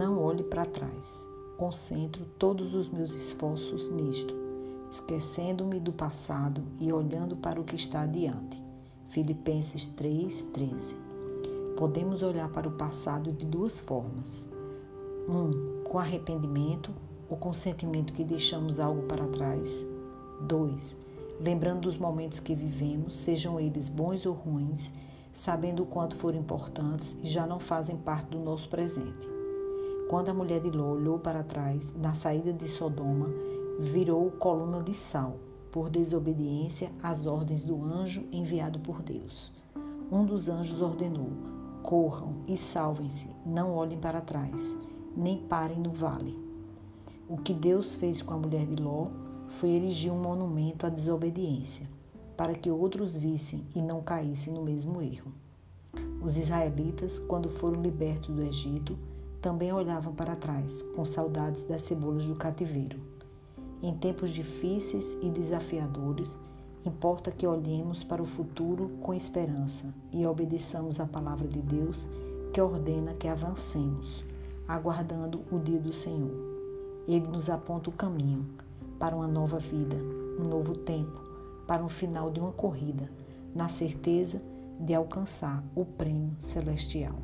não olhe para trás. Concentro todos os meus esforços nisto, esquecendo-me do passado e olhando para o que está adiante. Filipenses 3:13. Podemos olhar para o passado de duas formas. Um, com arrependimento ou com sentimento que deixamos algo para trás. Dois, lembrando dos momentos que vivemos, sejam eles bons ou ruins, sabendo o quanto foram importantes e já não fazem parte do nosso presente. Quando a mulher de Ló olhou para trás, na saída de Sodoma, virou coluna de sal por desobediência às ordens do anjo enviado por Deus. Um dos anjos ordenou: corram e salvem-se, não olhem para trás, nem parem no vale. O que Deus fez com a mulher de Ló foi erigir um monumento à desobediência, para que outros vissem e não caíssem no mesmo erro. Os israelitas, quando foram libertos do Egito, também olhavam para trás, com saudades das cebolas do cativeiro. Em tempos difíceis e desafiadores, importa que olhemos para o futuro com esperança e obedeçamos a palavra de Deus que ordena que avancemos, aguardando o dia do Senhor. Ele nos aponta o caminho para uma nova vida, um novo tempo, para um final de uma corrida, na certeza de alcançar o prêmio celestial.